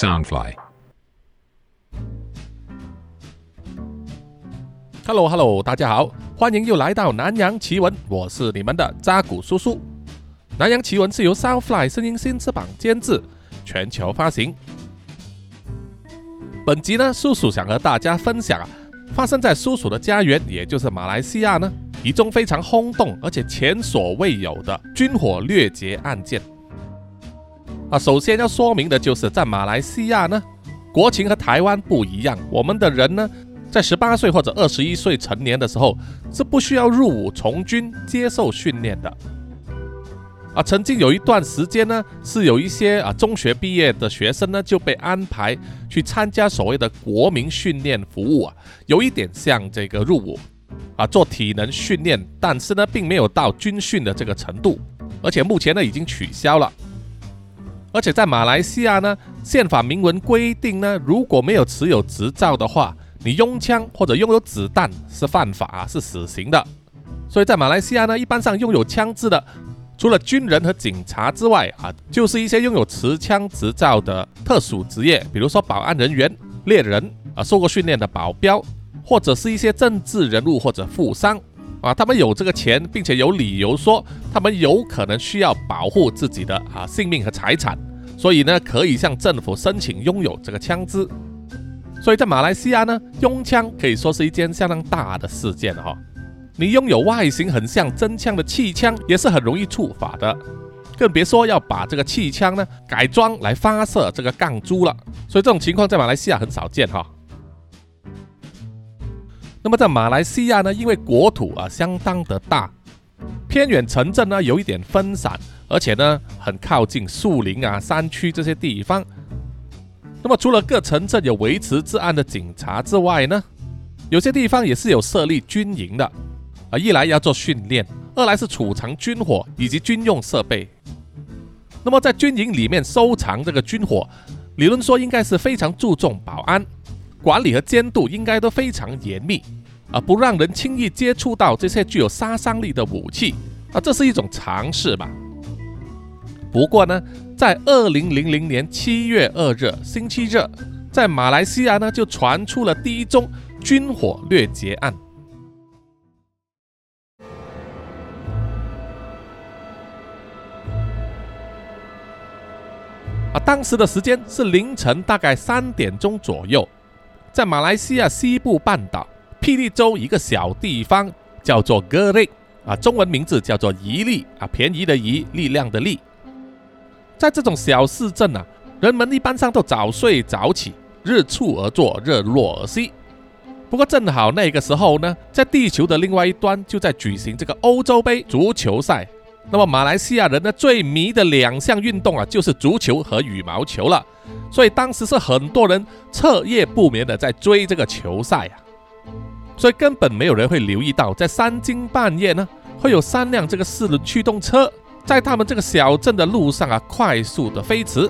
Soundfly。Hello Hello，大家好，欢迎又来到南洋奇闻，我是你们的扎古叔叔。南洋奇闻是由 Soundfly 声音新翅膀监制，全球发行。本集呢，叔叔想和大家分享啊，发生在叔叔的家园，也就是马来西亚呢，一宗非常轰动而且前所未有的军火掠劫案件。啊，首先要说明的就是，在马来西亚呢，国情和台湾不一样，我们的人呢。在十八岁或者二十一岁成年的时候，是不需要入伍从军接受训练的。啊，曾经有一段时间呢，是有一些啊中学毕业的学生呢就被安排去参加所谓的国民训练服务啊，有一点像这个入伍啊做体能训练，但是呢并没有到军训的这个程度，而且目前呢已经取消了。而且在马来西亚呢，宪法明文规定呢，如果没有持有执照的话，你拥枪或者拥有子弹是犯法，是死刑的。所以在马来西亚呢，一般上拥有枪支的，除了军人和警察之外啊，就是一些拥有持枪执照的特殊职业，比如说保安人员、猎人啊，受过训练的保镖，或者是一些政治人物或者富商啊，他们有这个钱，并且有理由说他们有可能需要保护自己的啊性命和财产，所以呢，可以向政府申请拥有这个枪支。所以在马来西亚呢，拥枪可以说是一件相当大的事件哈、你拥有外形很像真枪的气枪，也是很容易触法的，更别说要把这个气枪呢改装来发射这个钢珠了。所以这种情况在马来西亚很少见哈、那么在马来西亚呢，因为国土啊相当的大，偏远城镇呢有一点分散，而且呢很靠近树林啊、山区这些地方。那么除了各城镇有维持治安的警察之外呢，有些地方也是有设立军营的，啊，一来要做训练，二来是储藏军火以及军用设备。那么在军营里面收藏这个军火，理论说应该是非常注重保安管理和监督，应该都非常严密，啊，不让人轻易接触到这些具有杀伤力的武器，啊，这是一种尝试吧。不过呢，在二零零零年七月二日星期日，在马来西亚呢就传出了第一宗军火掠劫案。啊，当时的时间是凌晨大概三点钟左右，在马来西亚西部半岛霹雳州一个小地方叫做格雷啊，中文名字叫做宜利啊，便宜的宜，力量的力。在这种小市镇啊，人们一般上都早睡早起，日出而作，日落而息。不过正好那个时候呢，在地球的另外一端就在举行这个欧洲杯足球赛。那么马来西亚人呢最迷的两项运动啊，就是足球和羽毛球了。所以当时是很多人彻夜不眠的在追这个球赛啊。所以根本没有人会留意到，在三更半夜呢，会有三辆这个四轮驱动车。在他们这个小镇的路上啊，快速的飞驰。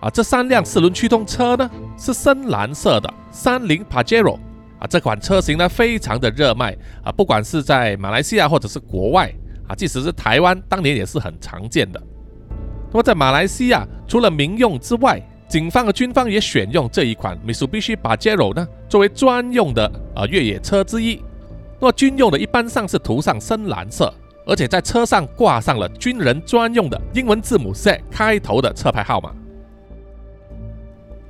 啊，这三辆四轮驱动车呢是深蓝色的三菱 Pajero 啊，这款车型呢非常的热卖啊，不管是在马来西亚或者是国外啊，即使是台湾，当年也是很常见的。那么在马来西亚，除了民用之外，警方和军方也选用这一款 Mitsubishi Pajero 呢作为专用的啊越野车之一。那么军用的一般上是涂上深蓝色。而且在车上挂上了军人专用的英文字母 Z 开头的车牌号码。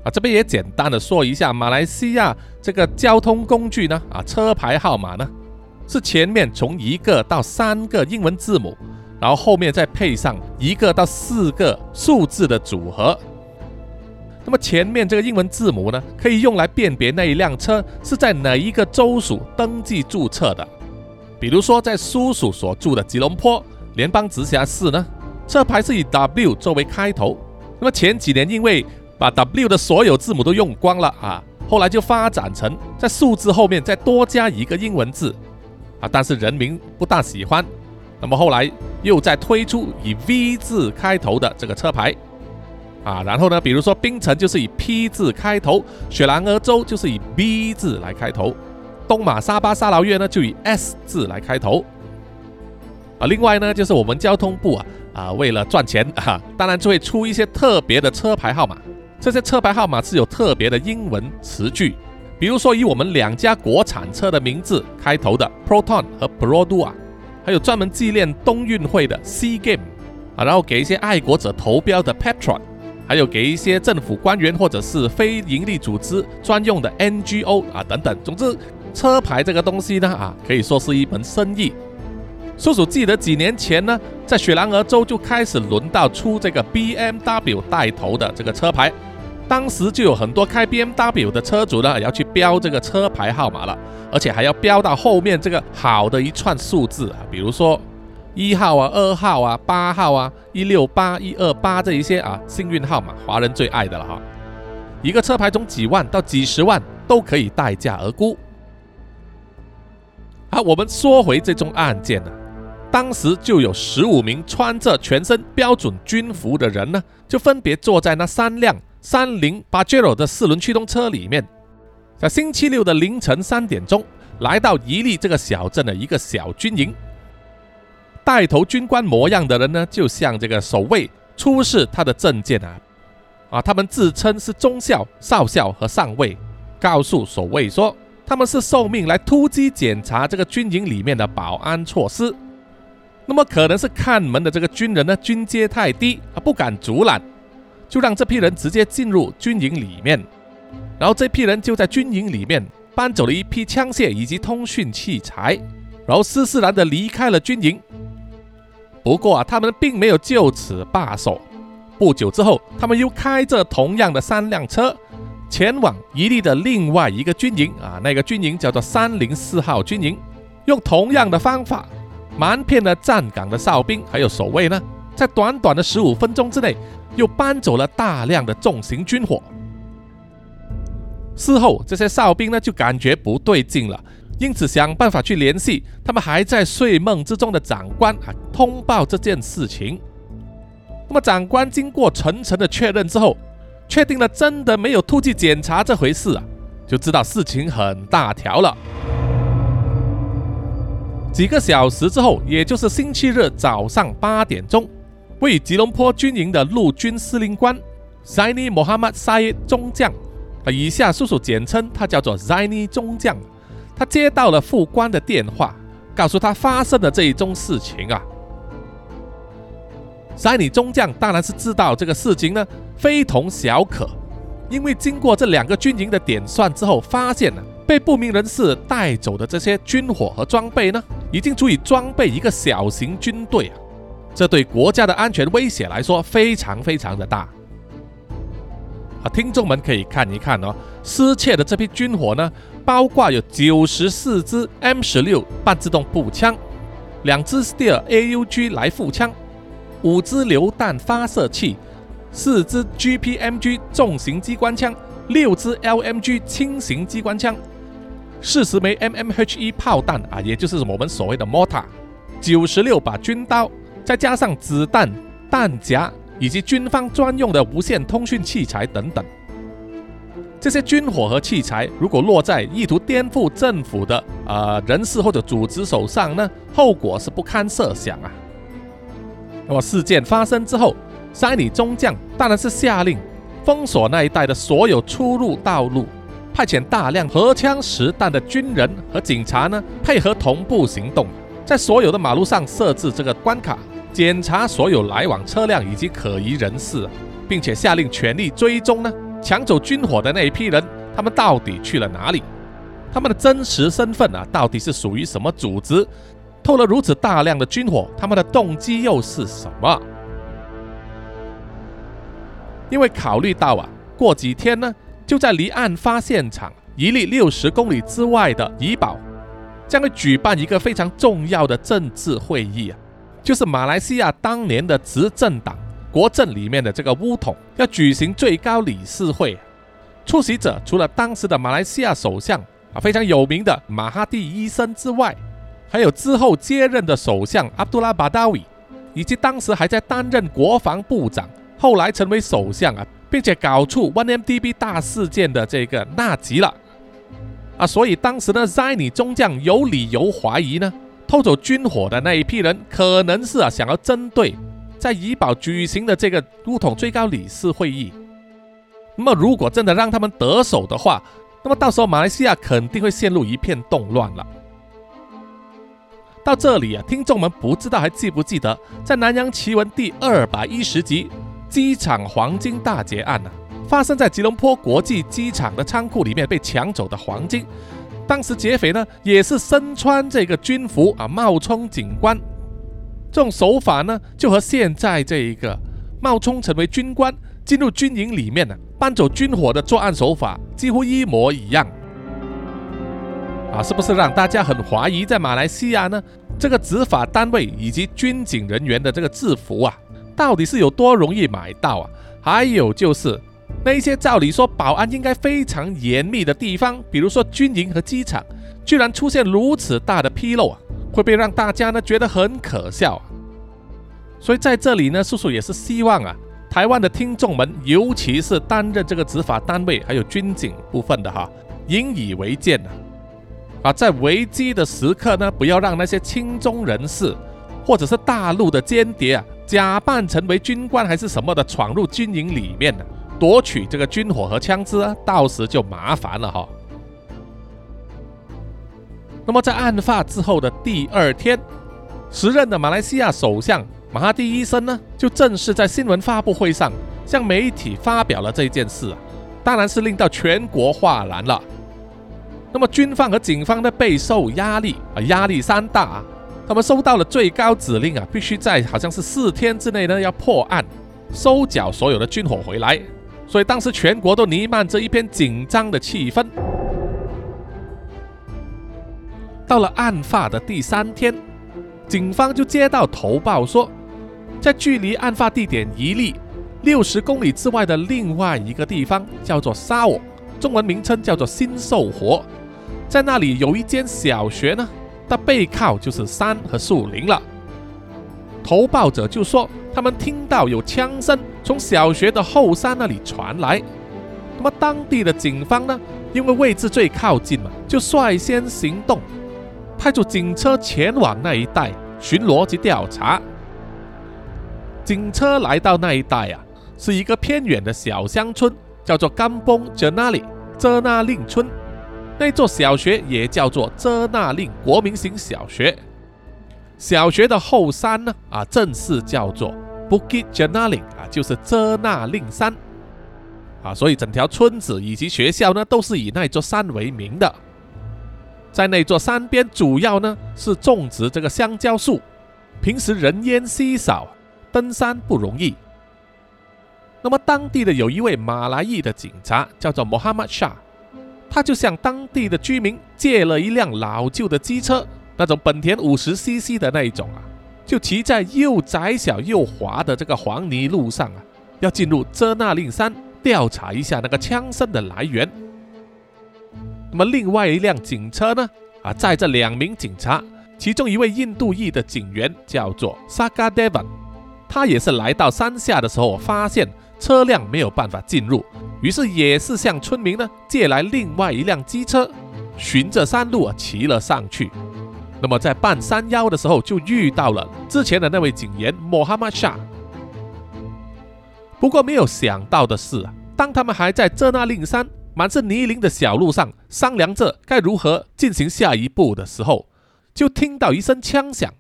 啊，这边也简单的说一下，马来西亚这个交通工具呢，啊，车牌号码呢，是前面从一个到三个英文字母，然后后面再配上一个到四个数字的组合。那么前面这个英文字母呢，可以用来辨别那一辆车是在哪一个州属登记注册的。比如说，在叔叔所住的吉隆坡联邦直辖市呢，车牌是以 W 作为开头。那么前几年因为把 W 的所有字母都用光了啊，后来就发展成在数字后面再多加一个英文字啊，但是人民不大喜欢。那么后来又再推出以 V 字开头的这个车牌啊，然后呢，比如说槟城就是以 P 字开头，雪兰莪州就是以 B 字来开头。东马沙巴沙劳越呢就以 S 字来开头，啊，另外呢就是我们交通部啊啊为了赚钱 啊，当然就会出一些特别的车牌号码，这些车牌号码是有特别的英文词句，比如说以我们两家国产车的名字开头的 Proton 和 Produa，还有专门纪念冬运会的 Sea Game 啊，然后给一些爱国者投标的 Petron，还有给一些政府官员或者是非营利组织专用的 NGO 啊等等。总之，车牌这个东西呢啊，可以说是一门生意。叔叔记得几年前呢，在雪兰莪州就开始轮到出这个 BMW 带头的这个车牌，当时就有很多开 BMW 的车主呢要去标这个车牌号码了，而且还要标到后面这个好的一串数字啊，比如说一号啊、二号啊、八号啊、一六八、一二八这一些啊幸运号码，华人最爱的了哈。一个车牌从几万到几十万都可以待价而沽。好，我们说回这宗案件呢。当时就有十五名穿着全身标准军服的人呢，就分别坐在那三辆三菱巴杰罗的四轮驱动车里面，在星期六的凌晨三点钟，来到伊利这个小镇的一个小军营。带头军官模样的人呢，就向这个守卫出示他的证件啊，啊，他们自称是中校、少校和上尉，告诉守卫说他们是受命来突击检查这个军营里面的保安措施。那么可能是看门的这个军人呢，军阶太低啊，不敢阻拦，就让这批人直接进入军营里面。然后这批人就在军营里面搬走了一批枪械以及通讯器材，然后斯斯然的离开了军营。不过啊，他们并没有就此罢手。不久之后，他们又开着同样的三辆车，前往伊利的另外一个军营啊，那个军营叫做三零四号军营，用同样的方法。瞒骗了站岗的哨兵还有守卫呢，在短短的十五分钟之内，又搬走了大量的重型军火。事后，这些哨兵呢就感觉不对劲了，因此想办法去联系他们还在睡梦之中的长官啊，通报这件事情。那么，长官经过层层的确认之后，确定了真的没有突击检查这回事啊，就知道事情很大条了。几个小时之后，也就是星期日早上八点钟，位于吉隆坡军营的陆军司令官 Zaini Mohammad Said 中将，啊，以下叔叔简称他叫做 Zaini 中将。他接到了副官的电话，告诉他发生的这一宗事情啊。Zaini 中将当然是知道这个事情呢非同小可，因为经过这两个军营的点算之后，发现了。被不明人士带走的这些军火和装备呢，已经足以装备一个小型军队啊！这对国家的安全威胁来说非常非常的大啊！听众们可以看一看哦，失窃的这批军火呢，包括有九十四支 M 十六半自动步枪，两支 Steel AUG 来复枪，五支榴弹发射器，四支 GPMG 重型机关枪，六支 LMG 轻型机关枪。四十枚 MMH 一炮弹啊，也就是我们所谓的 MOTA，九十六把军刀，再加上子弹、弹夹以及军方专用的无线通讯器材等等。这些军火和器材如果落在意图颠覆政府的呃人士或者组织手上呢，后果是不堪设想啊。那么事件发生之后，塞里中将当然是下令封锁那一带的所有出入道路。派遣大量荷枪实弹的军人和警察呢，配合同步行动，在所有的马路上设置这个关卡，检查所有来往车辆以及可疑人士，并且下令全力追踪呢抢走军火的那一批人，他们到底去了哪里？他们的真实身份啊，到底是属于什么组织？偷了如此大量的军火，他们的动机又是什么？因为考虑到啊，过几天呢。就在离案发现场一例六十公里之外的怡保，将会举办一个非常重要的政治会议啊，就是马来西亚当年的执政党国政里面的这个乌统要举行最高理事会，出席者除了当时的马来西亚首相啊非常有名的马哈蒂医生之外，还有之后接任的首相阿卜杜拉巴达维，以及当时还在担任国防部长，后来成为首相啊。并且搞出 OneMDB 大事件的这个纳吉了啊，所以当时呢，Zaini 中将有理由怀疑呢，偷走军火的那一批人可能是啊想要针对在怡保举行的这个乌统最高理事会议。那么如果真的让他们得手的话，那么到时候马来西亚肯定会陷入一片动乱了。到这里啊，听众们不知道还记不记得，在《南洋奇闻》第二百一十集“机场黄金大劫案”呢，发生在吉隆坡国际机场的仓库里面被抢走的黄金。当时劫匪呢也是身穿这个军服啊，冒充警官，这种手法呢就和现在这一个冒充成为军官进入军营里面呢搬走军火的作案手法几乎一模一样。啊，是不是让大家很怀疑，在马来西亚呢，这个执法单位以及军警人员的这个制服啊，到底是有多容易买到啊？还有就是那一些照理说保安应该非常严密的地方，比如说军营和机场，居然出现如此大的纰漏啊，会不会让大家呢觉得很可笑啊？所以在这里呢，叔叔也是希望啊，台湾的听众们，尤其是担任这个执法单位还有军警部分的哈，引以为戒啊。啊，在危机的时刻呢，不要让那些亲中人士，或者是大陆的间谍啊，假扮成为军官还是什么的，闯入军营里面呢，夺取这个军火和枪支啊，到时就麻烦了哈。那么在案发之后的第二天，时任的马来西亚首相马哈蒂医生呢，就正式在新闻发布会上向媒体发表了这件事啊，当然是令到全国哗然了。那么军方和警方呢备受压力啊，压力山大啊，他们收到了最高指令啊，必须在好像是四天之内呢要破案，收缴所有的军火回来。所以当时全国都弥漫着一片紧张的气氛。到了案发的第三天，警方就接到投报说，在距离案发地点一例六十公里之外的另外一个地方，叫做沙沃，中文名称叫做新寿活。在那里有一间小学呢，它背靠就是山和树林了。投报者就说，他们听到有枪声从小学的后山那里传来。那么当地的警方呢，因为位置最靠近嘛，就率先行动，派出警车前往那一带巡逻及调查。警车来到那一带啊，是一个偏远的小乡村，叫做甘崩泽那里泽那令村。那座小学也叫做遮那令国民型小学。小学的后山呢，啊，正式叫做 Bukit Janaling 啊，就是遮那令山啊。所以整条村子以及学校呢，都是以那座山为名的。在那座山边，主要呢是种植这个香蕉树。平时人烟稀少，登山不容易。那么当地的有一位马来裔的警察，叫做 Mohammad Shah。他就向当地的居民借了一辆老旧的机车，那种本田五十 CC 的那一种啊，就骑在又窄小又滑的这个黄泥路上啊，要进入遮那令山调查一下那个枪声的来源。那么另外一辆警车呢，啊载着两名警察，其中一位印度裔的警员叫做 Saga Devan，他也是来到山下的时候发现。车辆没有办法进入，于是也是向村民呢借来另外一辆机车，循着山路啊骑了上去。那么在半山腰的时候，就遇到了之前的那位警员穆罕默沙。不过没有想到的是，当他们还在这那令山满是泥泞的小路上商量着该如何进行下一步的时候，就听到一声枪响。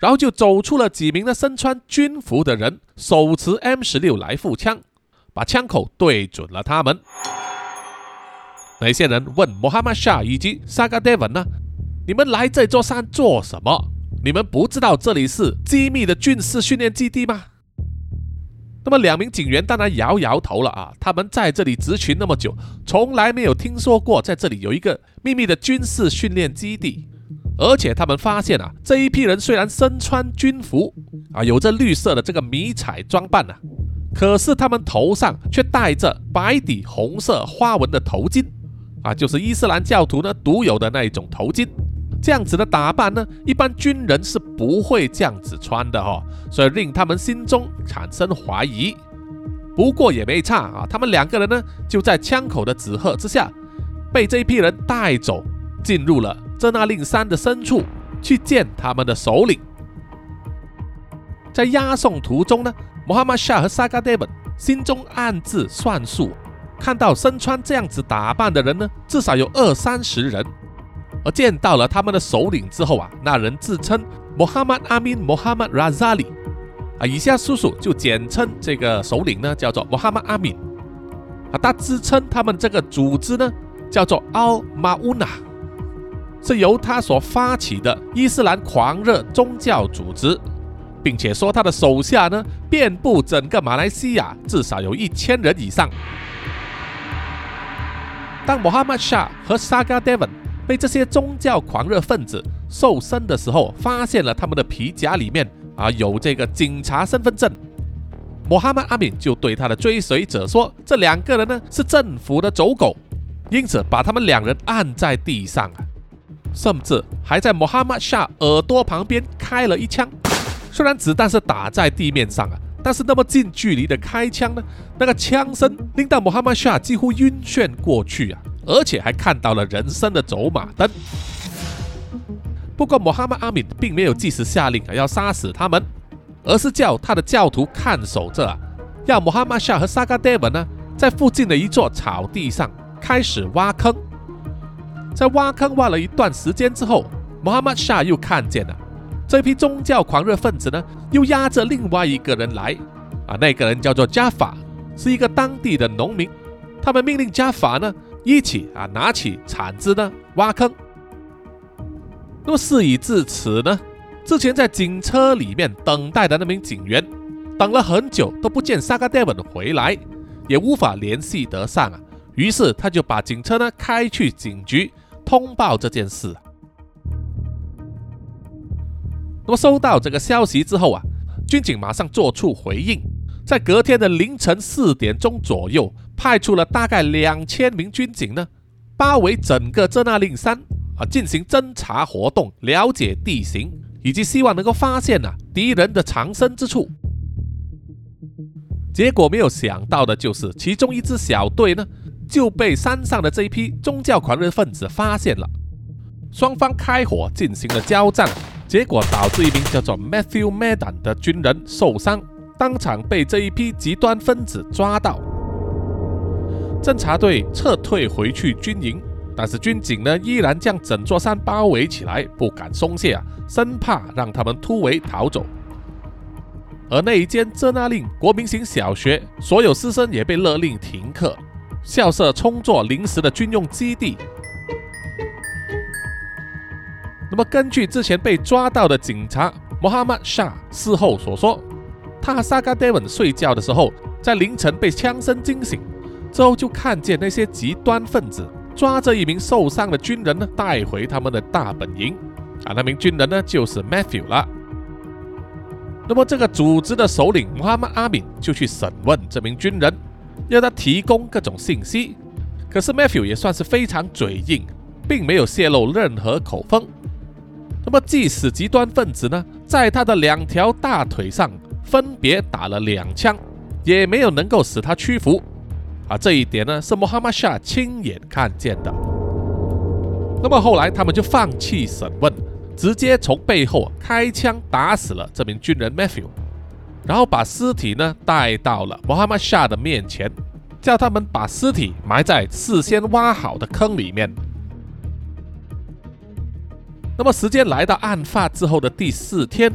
然后就走出了几名的身穿军服的人，手持 M 十六来复枪，把枪口对准了他们。那些人问穆罕默沙以及萨嘎德文呢：“你们来这座山做什么？你们不知道这里是机密的军事训练基地吗？”那么两名警员当然摇摇头了啊，他们在这里执勤那么久，从来没有听说过在这里有一个秘密的军事训练基地。而且他们发现啊，这一批人虽然身穿军服啊，有着绿色的这个迷彩装扮啊，可是他们头上却戴着白底红色花纹的头巾啊，就是伊斯兰教徒呢独有的那一种头巾。这样子的打扮呢，一般军人是不会这样子穿的哈，所以令他们心中产生怀疑。不过也没差啊，他们两个人呢，就在枪口的指喝之下，被这一批人带走，进入了。在那令山的深处去见他们的首领，在押送途中呢，穆罕默夏和萨嘎德本心中暗自算数，看到身穿这样子打扮的人呢，至少有二三十人。而见到了他们的首领之后啊，那人自称 Muhammad Amin Muhammad Razali，啊，以下叔叔就简称这个首领呢叫做 Muhammad Amin，啊，他自称他们这个组织呢叫做 Al Mauna，是由他所发起的伊斯兰狂热宗教组织。并且说他的手下呢，遍布整个马来西亚，至少有一千人以上。当 Mohammad Shah ·和 Saga Devan 被这些宗教狂热分子搜身的时候，发现了他们的皮夹里面啊有这个警察身份证。穆罕默阿敏就对他的追随者说：“这两个人呢是政府的走狗，因此把他们两人按在地上啊，甚至还在穆罕默德耳朵旁边开了一枪。”虽然子弹是打在地面上啊，但是那么近距离的开枪呢，那个枪声令到穆罕默德几乎晕眩过去啊，而且还看到了人生的走马灯。不过穆罕默阿敏并没有即时下令要杀死他们，而是叫他的教徒看守着啊，要穆罕默德和萨嘎德文呢在附近的一座草地上开始挖坑。在挖坑挖了一段时间之后，穆罕默德又看见了。这批宗教狂热分子呢，又押着另外一个人来，啊，那个人叫做加法，是一个当地的农民。他们命令加法呢，一起啊拿起铲子呢挖坑。那么事已至此呢，之前在警车里面等待的那名警员，等了很久都不见萨嘎戴文回来，也无法联系得上啊。于是他就把警车呢开去警局通报这件事。那么收到这个消息之后啊，军警马上做出回应，在隔天的凌晨四点钟左右，派出了大概两千名军警呢，包围整个遮纳令山啊，进行侦查活动，了解地形，以及希望能够发现呐敌人的藏身之处。结果没有想到的就是，其中一支小队呢就被山上的这一批宗教狂热分子发现了，双方开火进行了交战。结果导致一名叫做 Matthew Madden 的军人受伤，当场被这一批极端分子抓到。侦察队撤退回去军营，但是军警呢依然将整座山包围起来，不敢松懈啊，生怕让他们突围逃走。而那一间遮纳令国民型小学，所有师生也被勒令停课，校舍充作临时的军用基地。那么，根据之前被抓到的警察穆罕默沙事后所说，他和萨嘎戴文睡觉的时候，在凌晨被枪声惊醒，之后就看见那些极端分子抓着一名受伤的军人呢，带回他们的大本营。啊，那名军人呢，就是 Matthew 了。那么，这个组织的首领穆罕默阿敏就去审问这名军人，要他提供各种信息。可是 Matthew 也算是非常嘴硬，并没有泄露任何口风。那么，即使极端分子呢，在他的两条大腿上分别打了两枪，也没有能够使他屈服。啊，这一点呢，是穆罕默德亲眼看见的。那么后来，他们就放弃审问，直接从背后开枪打死了这名军人 Matthew，然后把尸体呢带到了穆罕默德的面前，叫他们把尸体埋在事先挖好的坑里面。那么，时间来到案发之后的第四天，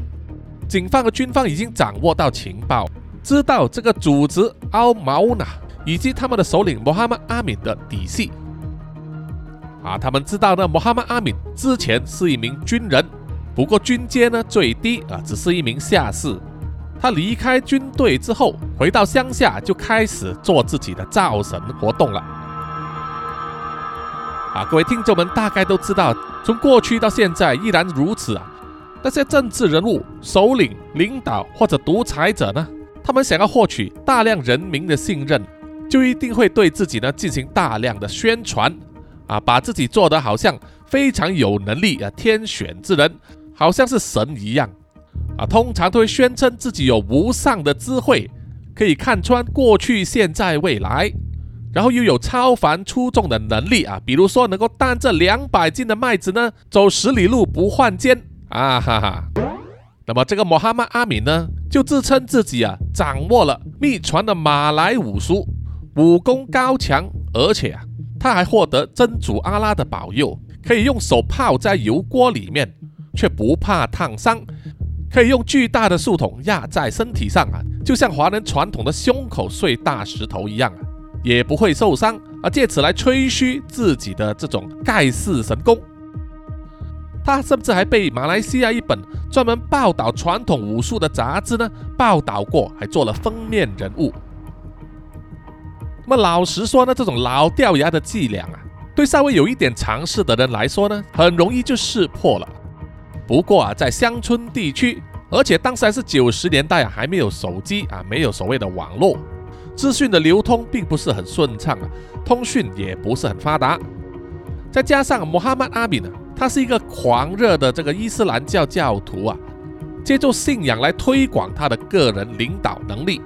警方和军方已经掌握到情报，知道这个组织奥毛纳以及他们的首领穆罕默阿敏的底细。啊，他们知道呢，穆罕默阿敏之前是一名军人，不过军阶呢最低啊，只是一名下士。他离开军队之后，回到乡下就开始做自己的造神活动了。啊，各位听众们大概都知道，从过去到现在依然如此啊。那些政治人物、首领、领导或者独裁者呢，他们想要获取大量人民的信任，就一定会对自己呢进行大量的宣传，啊，把自己做得好像非常有能力啊，天选之人，好像是神一样，啊，通常都会宣称自己有无上的智慧，可以看穿过去、现在、未来。然后又有超凡出众的能力啊，比如说能够担着两百斤的麦子呢，走十里路不换肩啊哈哈。那么这个穆罕默阿敏呢，就自称自己啊掌握了秘传的马来武术，武功高强，而且啊，他还获得真主阿拉的保佑，可以用手泡在油锅里面，却不怕烫伤；可以用巨大的树桶压在身体上啊，就像华人传统的胸口碎大石头一样啊，也不会受伤啊，借此来吹嘘自己的这种盖世神功。他甚至还被马来西亚一本专门报道传统武术的杂志呢报道过，还做了封面人物。那么老实说呢，这种老掉牙的伎俩啊，对稍微有一点常识的人来说呢，很容易就识破了。不过啊，在乡村地区，而且当时还是九十年代啊，还没有手机啊，没有所谓的网络，资讯的流通并不是很顺畅啊，通讯也不是很发达。再加上穆罕默阿米呢，他是一个狂热的这个伊斯兰教教徒啊，借助信仰来推广他的个人领导能力。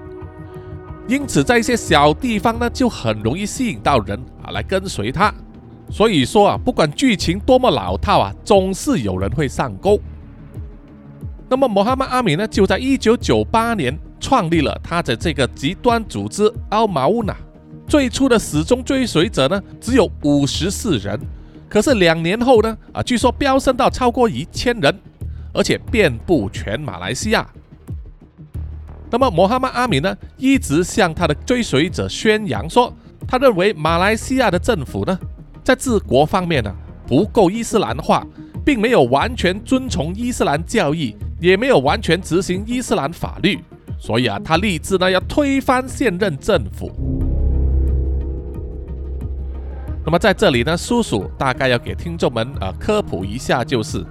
因此，在一些小地方呢，就很容易吸引到人啊来跟随他。所以说啊，不管剧情多么老套啊，总是有人会上钩。那么，穆罕默阿米呢，就在一九九八年创立了他的这个极端组织奥马乌纳。最初的始终追随者呢，只有五十四人，可是两年后呢，啊，据说飙升到超过一千人，而且遍布全马来西亚。那么，穆罕默阿米呢，一直向他的追随者宣扬说，他认为马来西亚的政府呢，在治国方面呢，不够伊斯兰化，并没有完全遵从伊斯兰教义，也没有完全执行伊斯兰法律，所以啊，他立志呢，要推翻现任政府。那么在这里呢，叔叔大概要给听众们啊科普一下，就是。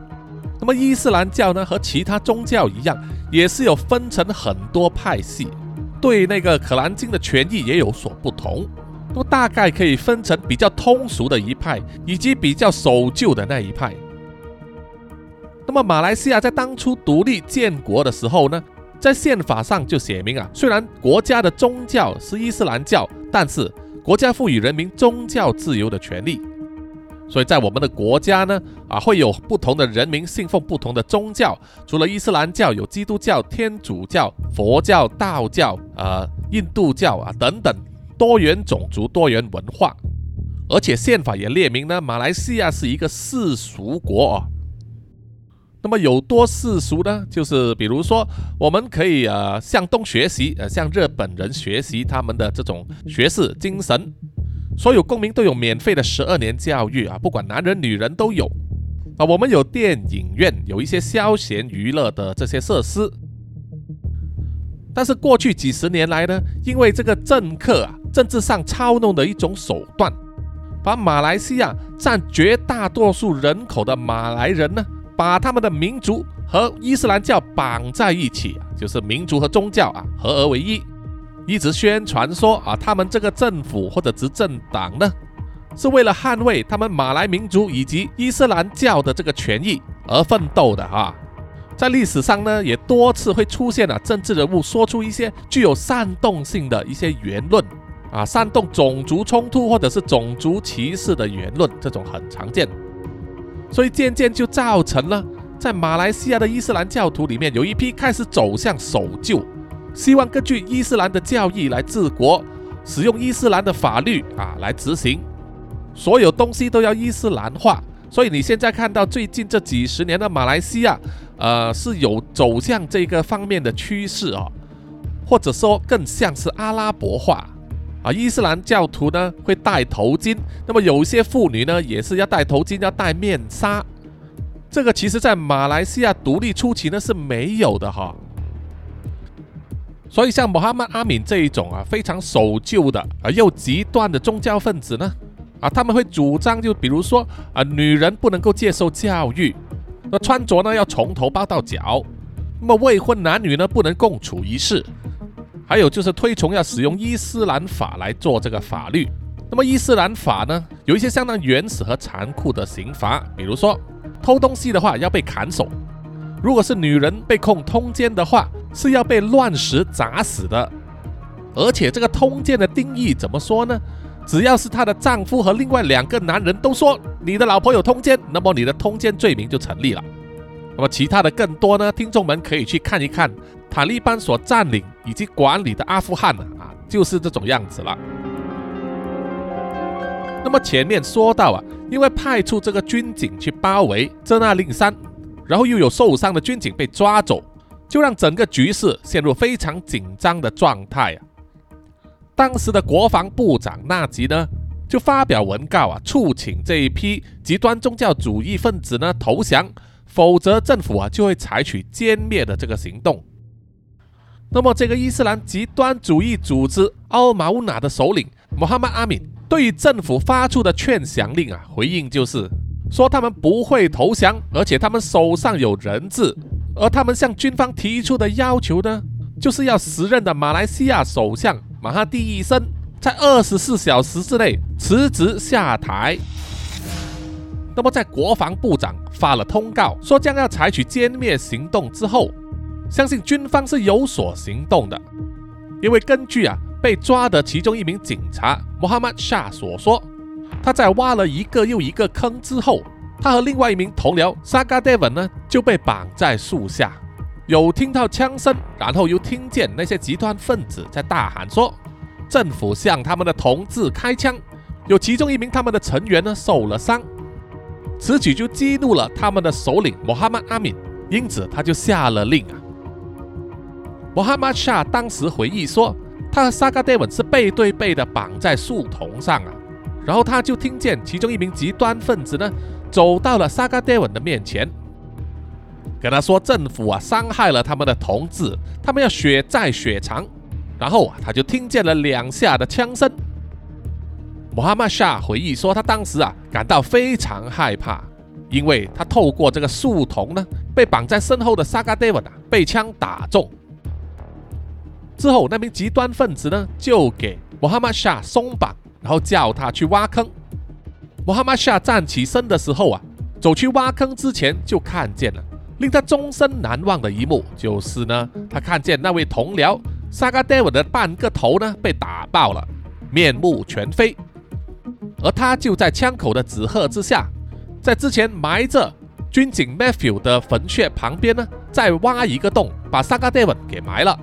那么伊斯兰教呢，和其他宗教一样，也是有分成很多派系，对那个可兰经的权益也有所不同。那么大概可以分成比较通俗的一派，以及比较守旧的那一派。那么马来西亚在当初独立建国的时候呢，在宪法上就写明啊，虽然国家的宗教是伊斯兰教，但是国家赋予人民宗教自由的权利。所以在我们的国家呢，啊，会有不同的人民信奉不同的宗教，除了伊斯兰教，有基督教、天主教、佛教、道教、啊，印度教啊等等，多元种族、多元文化。而且宪法也列明呢，马来西亚是一个世俗国啊。那么有多世俗呢？就是比如说，我们可以呃向东学习，呃向日本人学习他们的这种学士精神。所有公民都有免费的十二年教育啊，不管男人女人都有啊。我们有电影院，有一些消闲娱乐的这些设施。但是过去几十年来呢，因为这个政客啊，政治上操弄的一种手段，把马来西亚占绝大多数人口的马来人呢，把他们的民族和伊斯兰教绑在一起，就是民族和宗教啊合而为一。一直宣传说啊，他们这个政府或者执政党呢，是为了捍卫他们马来民族以及伊斯兰教的这个权益而奋斗的哈。在历史上呢，也多次会出现了政治人物说出一些具有煽动性的一些言论啊，煽动种族冲突或者是种族歧视的言论，这种很常见。所以渐渐就造成了在马来西亚的伊斯兰教徒里面，有一批开始走向守旧。希望根据伊斯兰的教义来治国，使用伊斯兰的法律啊来执行，所有东西都要伊斯兰化。所以你现在看到最近这几十年的马来西亚，呃，是有走向这个方面的趋势啊，或者说更像是阿拉伯化啊。伊斯兰教徒呢会戴头巾，那么有一些妇女呢也是要戴头巾，要戴面纱。这个其实在马来西亚独立初期呢是没有的哈。所以，像穆罕默阿敏这一种啊，非常守旧的啊又极端的宗教分子呢，啊，他们会主张，就比如说啊，女人不能够接受教育，那穿着呢要从头包到脚，那么未婚男女呢不能共处一室，还有就是推崇要使用伊斯兰法来做这个法律。那么伊斯兰法呢，有一些相当原始和残酷的刑罚，比如说偷东西的话要被砍手。如果是女人被控通奸的话，是要被乱石砸死的。而且这个通奸的定义怎么说呢？只要是她的丈夫和另外两个男人都说你的老婆有通奸，那么你的通奸罪名就成立了。那么其他的更多呢？听众们可以去看一看塔利班所占领以及管理的阿富汗啊，就是这种样子了。那么前面说到啊，因为派出这个军警去包围这那令山，然后又有受伤的军警被抓走，就让整个局势陷入非常紧张的状态啊。当时的国防部长纳吉呢，就发表文告啊，促请这一批极端宗教主义分子呢投降，否则政府啊就会采取歼灭的这个行动。那么这个伊斯兰极端主义组织奥马乌纳的首领穆罕默阿敏。对于政府发出的劝降令啊，回应就是说他们不会投降，而且他们手上有人质，而他们向军方提出的要求呢，就是要时任的马来西亚首相马哈蒂医生在二十四小时之内辞职下台。那么在国防部长发了通告说将要采取歼灭行动之后，相信军方是有所行动的，因为根据啊。被抓的其中一名警察穆罕默沙所说，他在挖了一个又一个坑之后，他和另外一名同僚沙嘎德文呢就被绑在树下，有听到枪声，然后又听见那些极端分子在大喊说，政府向他们的同志开枪，有其中一名他们的成员呢受了伤，此举就激怒了他们的首领穆罕默阿敏，因此他就下了令啊。穆罕默沙当时回忆说。他和萨嘎德文是背对背的绑在树丛上啊，然后他就听见其中一名极端分子呢走到了萨嘎德文的面前，跟他说政府啊伤害了他们的同志，他们要血债血偿。然后啊他就听见了两下的枪声。穆罕默沙回忆说，他当时啊感到非常害怕，因为他透过这个树丛呢被绑在身后的萨嘎德文啊被枪打中。之后，那名极端分子呢，就给穆罕默沙松绑，然后叫他去挖坑。穆罕默沙站起身的时候啊，走去挖坑之前，就看见了令他终身难忘的一幕，就是呢，他看见那位同僚萨嘎德文的半个头呢被打爆了，面目全非，而他就在枪口的指喝之下，在之前埋着军警 Matthew 的坟穴旁边呢，再挖一个洞，把萨嘎德文给埋了。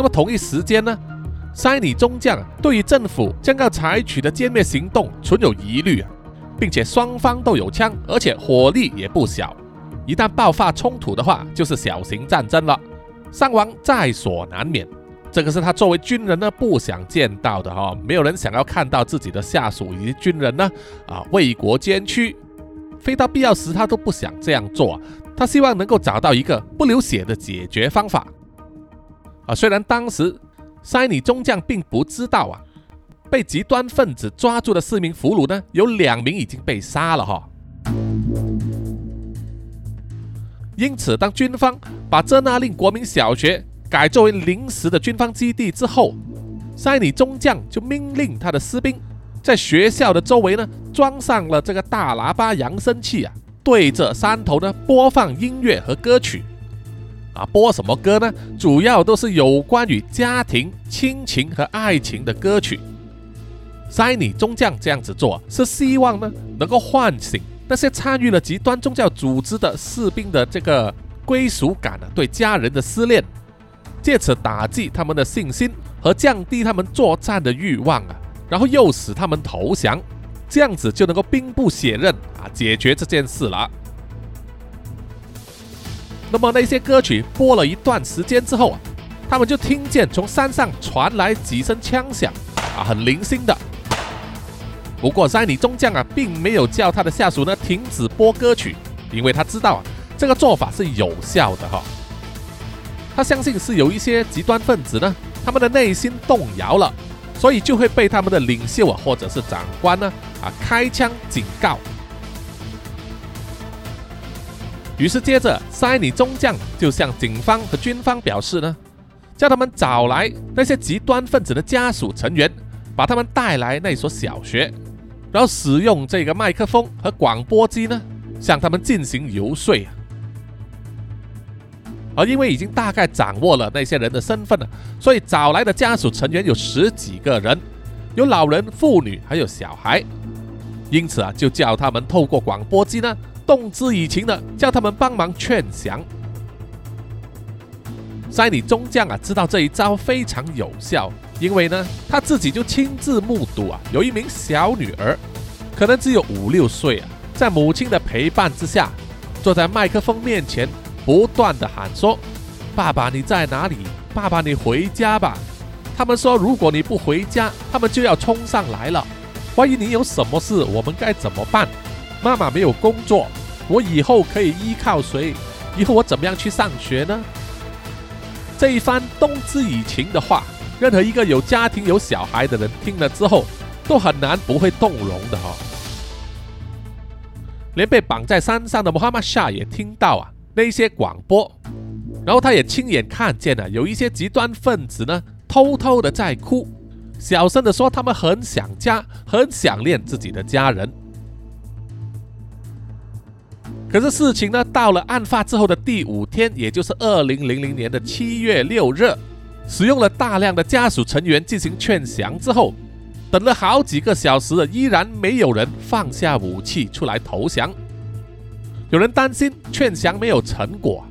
那么同一时间呢，塞尼中将对于政府将要采取的歼灭行动存有疑虑啊，并且双方都有枪，而且火力也不小。一旦爆发冲突的话，就是小型战争了，伤亡在所难免。这个是他作为军人呢不想见到的哈，没有人想要看到自己的下属以及军人呢啊为国捐躯，非到必要时他都不想这样做。他希望能够找到一个不流血的解决方法。啊，虽然当时塞尼中将并不知道啊，被极端分子抓住的四名俘虏呢，有两名已经被杀了哈。因此，当军方把这那令国民小学改作为临时的军方基地之后，塞尼中将就命令他的士兵在学校的周围呢装上了这个大喇叭扬声器啊，对着山头呢播放音乐和歌曲。啊，播什么歌呢？主要都是有关于家庭、亲情和爱情的歌曲。塞尼中将这样子做，是希望呢能够唤醒那些参与了极端宗教组织的士兵的这个归属感啊，对家人的思念，借此打击他们的信心和降低他们作战的欲望啊，然后诱使他们投降，这样子就能够兵不血刃啊，解决这件事了。那么那些歌曲播了一段时间之后啊，他们就听见从山上传来几声枪响啊，很零星的。不过塞尼中将啊，并没有叫他的下属呢停止播歌曲，因为他知道啊，这个做法是有效的哈。他相信是有一些极端分子呢，他们的内心动摇了，所以就会被他们的领袖啊，或者是长官呢啊开枪警告。于是，接着塞尼中将就向警方和军方表示呢，叫他们找来那些极端分子的家属成员，把他们带来那所小学，然后使用这个麦克风和广播机呢，向他们进行游说。而因为已经大概掌握了那些人的身份了，所以找来的家属成员有十几个人，有老人、妇女，还有小孩。因此啊，就叫他们透过广播机呢。动之以情的叫他们帮忙劝降。塞里中将啊，知道这一招非常有效，因为呢，他自己就亲自目睹啊，有一名小女儿，可能只有五六岁啊，在母亲的陪伴之下，坐在麦克风面前，不断的喊说：“爸爸你在哪里？爸爸你回家吧！”他们说：“如果你不回家，他们就要冲上来了。万一你有什么事，我们该怎么办？妈妈没有工作，我以后可以依靠谁？以后我怎么样去上学呢？”这一番动之以情的话。任何一个有家庭有小孩的人听了之后，都很难不会动容的哈。连被绑在山上的穆罕默沙也听到啊那些广播，然后他也亲眼看见了有一些极端分子呢偷偷的在哭，小声的说他们很想家，很想念自己的家人。可是事情呢到了案发之后的第五天，也就是二零零零年的七月六日。使用了大量的家属成员进行劝降之后，等了好几个小时，依然没有人放下武器出来投降。有人担心劝降没有成果，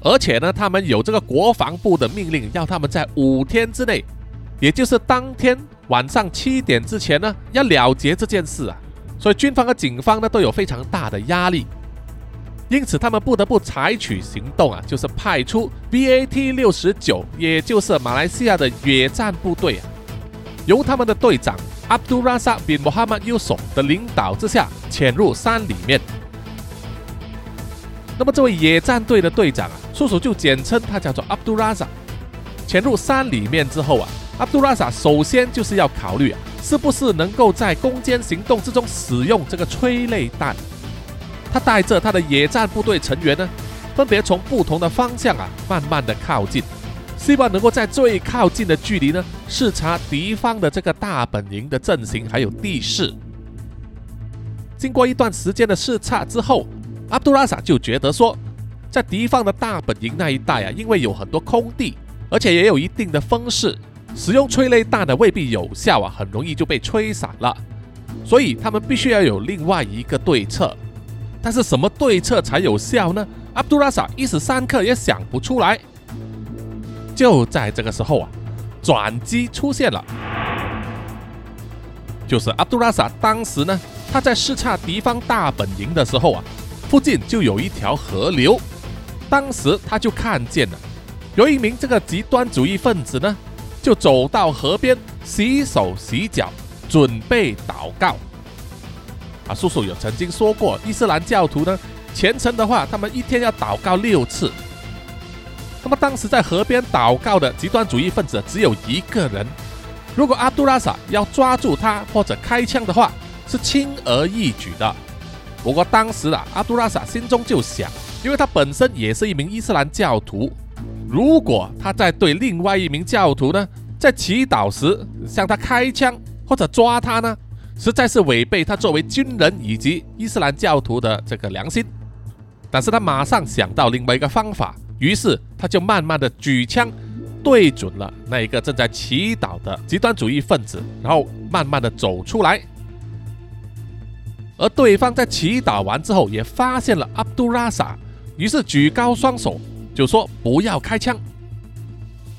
而且呢，他们有这个国防部的命令，要他们在五天之内，也就是当天晚上七点之前呢，要了结这件事啊。所以军方和警方呢都有非常大的压力。因此，他们不得不采取行动啊，就是派出 BAT 六十九，也就是马来西亚的野战部队啊，由他们的队长 Abdul Razak bin Muhammad Yusof 的领导之下，潜入山里面。那么，这位野战队的队长啊，叔叔就简称他叫做 Abdul Razak。潜入山里面之后啊，Abdul Razak 首先就是要考虑啊，是不是能够在攻坚行动之中使用这个催泪弹。他带着他的野战部队成员呢，分别从不同的方向啊，慢慢的靠近，希望能够在最靠近的距离呢，视察敌方的这个大本营的阵型还有地势。经过一段时间的视察之后，阿杜拉萨就觉得说，在敌方的大本营那一带啊，因为有很多空地，而且也有一定的风势，使用催泪弹的未必有效啊，很容易就被吹散了，所以他们必须要有另外一个对策。但是什么对策才有效呢？阿卜杜拉萨一时三刻也想不出来。就在这个时候啊，转机出现了，就是阿卜杜拉萨当时呢，他在视察敌方大本营的时候啊，附近就有一条河流，当时他就看见了，有一名这个极端主义分子呢，就走到河边洗手洗脚，准备祷告。啊，叔叔有曾经说过，伊斯兰教徒呢，虔诚的话，他们一天要祷告六次。那么当时在河边祷告的极端主义分子只有一个人，如果阿杜拉萨要抓住他或者开枪的话，是轻而易举的。不过当时啊，阿杜拉萨心中就想，因为他本身也是一名伊斯兰教徒，如果他在对另外一名教徒呢，在祈祷时向他开枪或者抓他呢？实在是违背他作为军人以及伊斯兰教徒的这个良心，但是他马上想到另外一个方法，于是他就慢慢的举枪对准了那一个正在祈祷的极端主义分子，然后慢慢的走出来。而对方在祈祷完之后也发现了阿卜杜拉萨，于是举高双手就说不要开枪。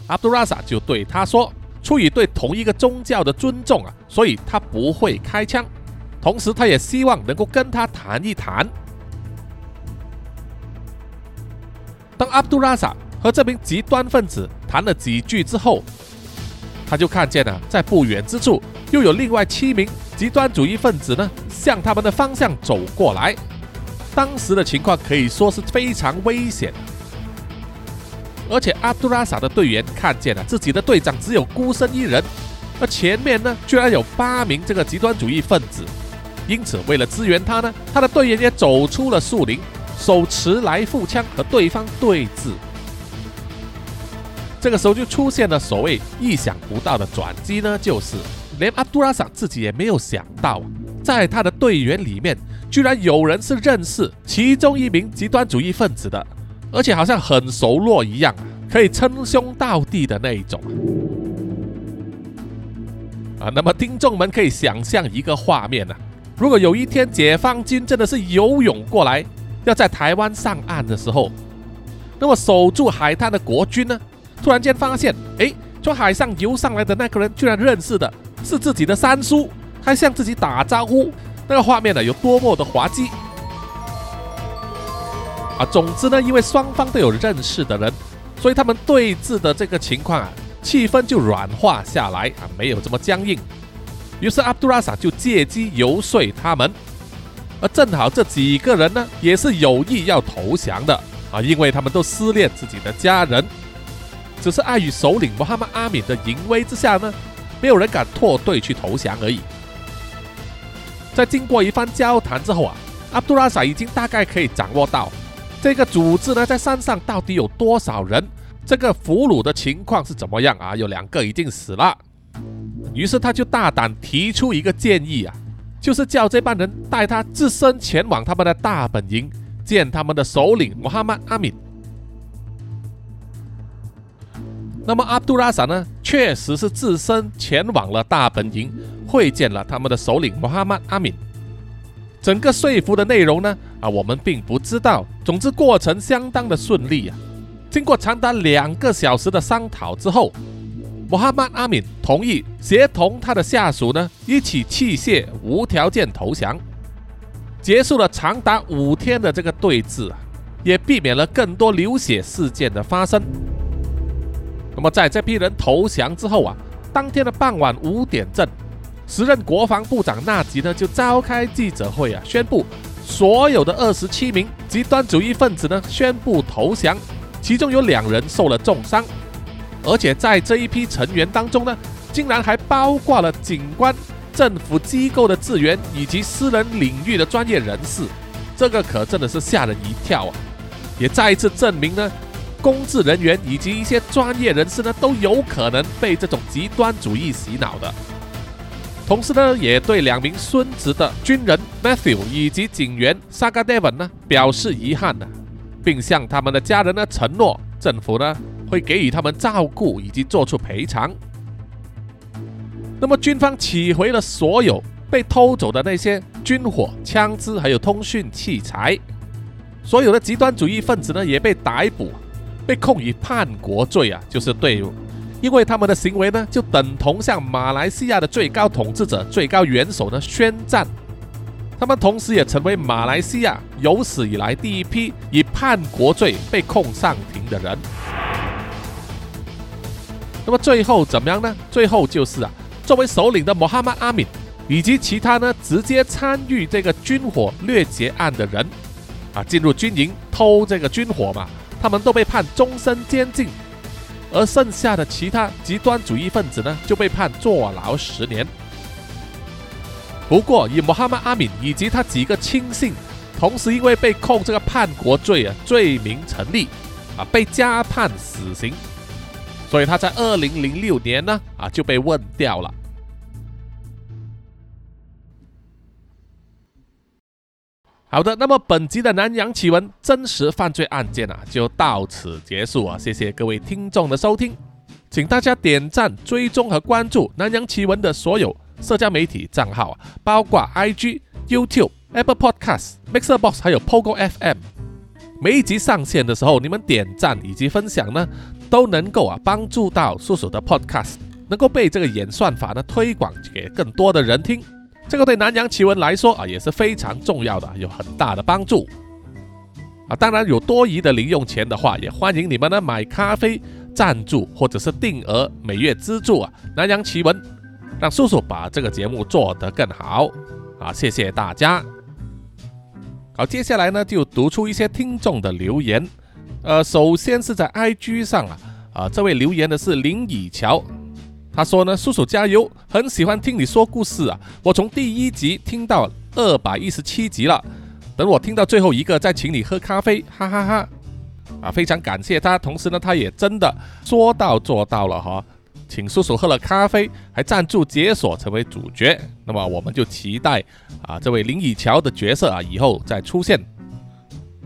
阿卜杜拉萨就对他说。出于对同一个宗教的尊重啊，所以他不会开枪。同时，他也希望能够跟他谈一谈。当阿卜杜拉萨和这名极端分子谈了几句之后，他就看见了在不远之处又有另外七名极端主义分子呢，向他们的方向走过来。当时的情况可以说是非常危险。而且阿杜拉萨的队员看见了自己的队长只有孤身一人，而前面呢居然有八名这个极端主义分子，因此为了支援他呢，他的队员也走出了树林，手持来复枪和对方对峙。这个时候就出现了所谓意想不到的转机呢，就是连阿杜拉萨自己也没有想到，在他的队员里面居然有人是认识其中一名极端主义分子的。而且好像很熟络一样，可以称兄道弟的那一种啊。那么听众们可以想象一个画面呢：如果有一天解放军真的是游泳过来，要在台湾上岸的时候，那么守住海滩的国军呢，突然间发现，哎，从海上游上来的那个人居然认识的是自己的三叔，还向自己打招呼，那个画面呢有多么的滑稽啊！总之呢，因为双方都有认识的人，所以他们对峙的这个情况啊，气氛就软化下来啊，没有这么僵硬。于是阿卜杜拉萨就借机游说他们，而正好这几个人呢，也是有意要投降的啊，因为他们都思念自己的家人，只是碍于首领穆罕默阿敏的淫威之下呢，没有人敢脱队去投降而已。在经过一番交谈之后啊，阿卜杜拉萨已经大概可以掌握到这个组织呢在山上到底有多少人，这个俘虏的情况是怎么样啊？有两个已经死了。于是他就大胆提出一个建议啊，就是叫这帮人带他自身前往他们的大本营，见他们的首领穆罕默阿敏。那么阿杜拉萨呢，确实是自身前往了大本营，会见了他们的首领穆罕默阿敏。整个说服的内容呢，啊，我们并不知道。总之过程相当的顺利啊。经过长达两个小时的商讨之后。穆罕默阿敏同意协同他的下属呢一起弃械，无条件投降，结束了长达五天的这个对峙，也避免了更多流血事件的发生。那么在这批人投降之后啊，当天的傍晚五点正，时任国防部长纳吉呢就召开记者会啊，宣布所有的二十七名极端主义分子呢宣布投降，其中有两人受了重伤。而且在这一批成员当中呢，竟然还包括了警官、政府机构的职员以及私人领域的专业人士，这个可真的是吓人一跳啊！也再一次证明呢，公职人员以及一些专业人士呢，都有可能被这种极端主义洗脑的。同时呢，也对两名孙子的军人 Matthew 以及警员 Saga Devon 呢表示遗憾呢，并向他们的家人呢承诺，政府呢。会给予他们照顾以及做出赔偿。那么军方取回了所有被偷走的那些军火、枪支，还有通讯器材。所有的极端主义分子呢也被逮捕，被控以叛国罪啊，就是对，因为他们的行为呢就等同向马来西亚的最高统治者、最高元首呢宣战。他们同时也成为马来西亚有史以来第一批以叛国罪被控上庭的人。那么最后怎么样呢？最后就是啊，作为首领的穆罕默阿敏以及其他呢直接参与这个军火掠劫案的人啊，进入军营偷这个军火嘛，他们都被判终身监禁，而剩下的其他极端主义分子呢，就被判坐牢十年。不过，以穆罕默阿敏以及他几个亲信，同时因为被控这个叛国罪啊，罪名成立啊，被加判死刑。所以他在二零零六年呢啊就被问掉了。好的，那么本集的南洋奇闻真实犯罪案件啊就到此结束啊！谢谢各位听众的收听，请大家点赞、追踪和关注南洋奇闻的所有社交媒体账号啊，包括 IG、YouTube、Apple Podcast、Mixer Box 还有 Pogo FM。每一集上线的时候，你们点赞以及分享呢？都能够啊帮助到叔叔的 Podcast 能够被这个演算法呢推广给更多的人听，这个对南洋奇闻来说啊也是非常重要的，有很大的帮助啊。当然有多余的零用钱的话，也欢迎你们呢买咖啡赞助或者是定额每月资助啊南洋奇闻，让叔叔把这个节目做得更好啊！谢谢大家。好，接下来呢就读出一些听众的留言。呃，首先是在 IG 上啊，啊，这位留言的是林以乔，他说呢，叔叔加油，很喜欢听你说故事啊，我从第一集听到二百一十七集了，等我听到最后一个再请你喝咖啡，哈哈哈，啊，非常感谢他，同时呢，他也真的说到做到了哈，请叔叔喝了咖啡，还赞助解锁成为主角，那么我们就期待啊，这位林以乔的角色啊，以后再出现。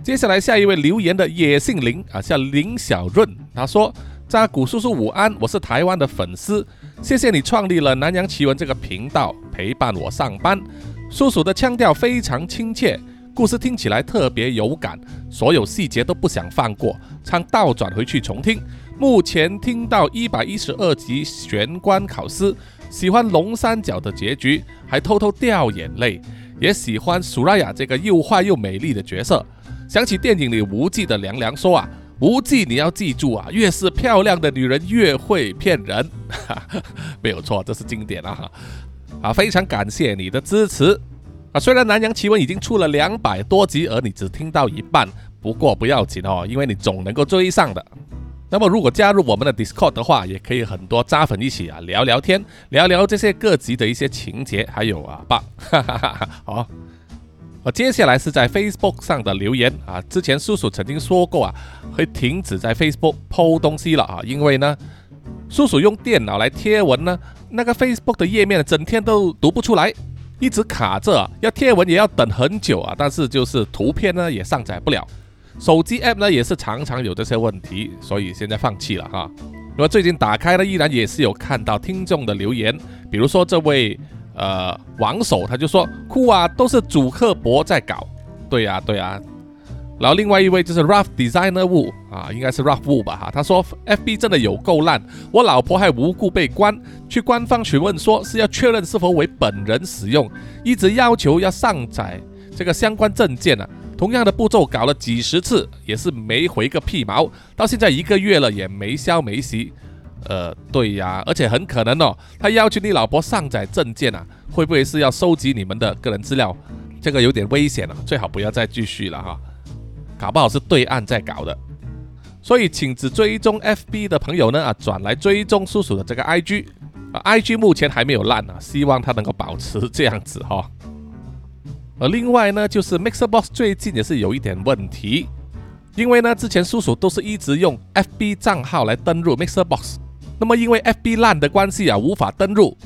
接下来下一位留言的也姓林啊，叫林小润。他说：“扎古叔叔午安，我是台湾的粉丝，谢谢你创立了南洋奇闻这个频道，陪伴我上班。叔叔的腔调非常亲切，故事听起来特别有感，所有细节都不想放过，常倒转回去重听。目前听到一百一十二集玄关考试，喜欢龙三角的结局，还偷偷掉眼泪。也喜欢苏拉雅这个又坏又美丽的角色。想起电影里无忌的凉凉说啊，无忌你要记住啊，越是漂亮的女人越会骗人。没有错，这是经典啊哈。啊，非常感谢你的支持啊！虽然南洋奇闻已经出了两百多集，而你只听到一半，不过不要紧哦，因为你总能够追上的。那么，如果加入我们的 Discord 的话，也可以很多渣粉一起啊聊聊天，聊聊这些各集的一些情节，还有啊吧，好。啊接下来是在 Facebook 上的留言啊，之前叔叔曾经说过啊，会停止在 Facebook 抛东西了啊，因为呢，叔叔用电脑来贴文呢，那个 Facebook 的页面整天都读不出来，一直卡着，要贴文也要等很久啊，但是就是图片呢也上载不了。手机 app 呢也是常常有这些问题，所以现在放弃了哈。那么最近打开呢，依然也是有看到听众的留言，比如说这位呃王手他就说酷啊，都是主客博在搞。对呀对呀。然后另外一位就是 Rough Designer Wu 啊，应该是 Rough Wu 吧哈。他说 FB 真的有够烂，我老婆还无故被关，去官方询问说是要确认是否为本人使用，一直要求要上载这个相关证件啊。同样的步骤搞了几十次，也是没回个屁毛。到现在一个月了，也没消没息。呃，对呀，而且很可能哦，他要求你老婆上载证件啊，会不会是要收集你们的个人资料？这个有点危险了，最好不要再继续了哈。搞不好是对岸在搞的，所以请只追踪 FB 的朋友呢啊，转来追踪叔叔的这个 IG 啊，IG 目前还没有烂啊，希望他能够保持这样子哈。而另外呢，就是 Mixerbox 最近也是有一点问题，因为呢，之前叔叔都是一直用 FB 账号来登录 Mixerbox，那么因为 FB 烂的关系啊，无法登录，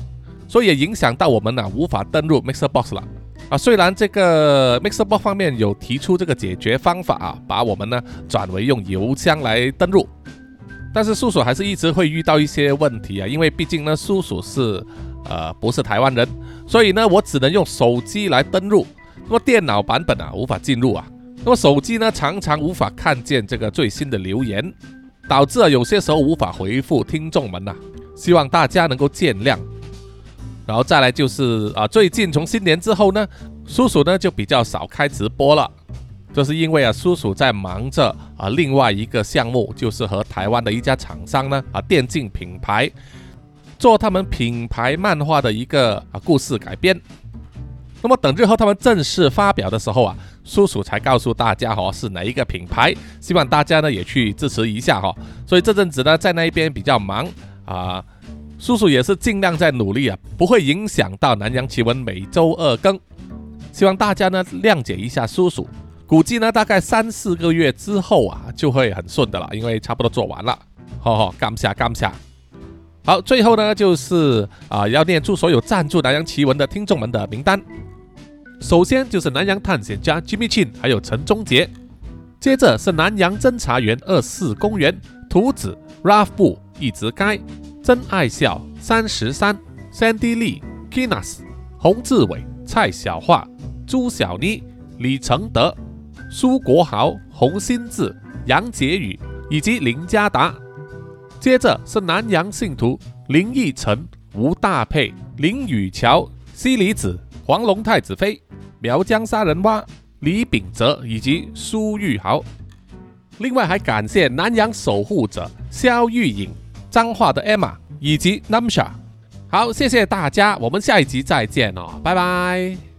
所以也影响到我们呢，无法登录 Mixerbox 了啊。虽然这个 Mixerbox 方面有提出这个解决方法啊，把我们呢转为用邮箱来登录，但是叔叔还是一直会遇到一些问题啊，因为毕竟呢，叔叔是呃不是台湾人，所以呢，我只能用手机来登录。那么电脑版本啊无法进入啊，那么手机呢常常无法看见这个最新的留言，导致啊有些时候无法回复听众们呐，希望大家能够见谅。然后再来就是啊最近从新年之后呢，叔叔呢就比较少开直播了，这是因为啊叔叔在忙着啊另外一个项目，就是和台湾的一家厂商呢啊电竞品牌做他们品牌漫画的一个啊故事改编。那么等日后他们正式发表的时候啊，叔叔才告诉大家哈是哪一个品牌，希望大家呢也去支持一下哈。所以这阵子呢在那一边比较忙啊，叔叔也是尽量在努力啊，不会影响到南洋奇闻每周二更，希望大家呢谅解一下叔叔。估计呢大概三四个月之后啊就会很顺的了，因为差不多做完了。好好，干下干下。好，最后呢就是啊要念出所有赞助南洋奇闻的听众们的名单。首先就是南洋探险家 Jimmy Chin，还有陈忠杰，接着是南洋侦查员二四公园。图子 Ralph 一直该。真爱笑三十三。Sandy Lee Kinas 洪志伟蔡小桦朱小妮李承德。苏国豪洪新志。杨杰宇以及林家达，接着是南洋信徒林奕晨吴大佩林宇桥西里子黄龙太子妃。苗疆杀人蛙李秉哲以及苏玉豪，另外还感谢南洋守护者肖玉颖、彰化的 Emma 以及 Namsha。好，谢谢大家，我们下一集再见哦，拜拜。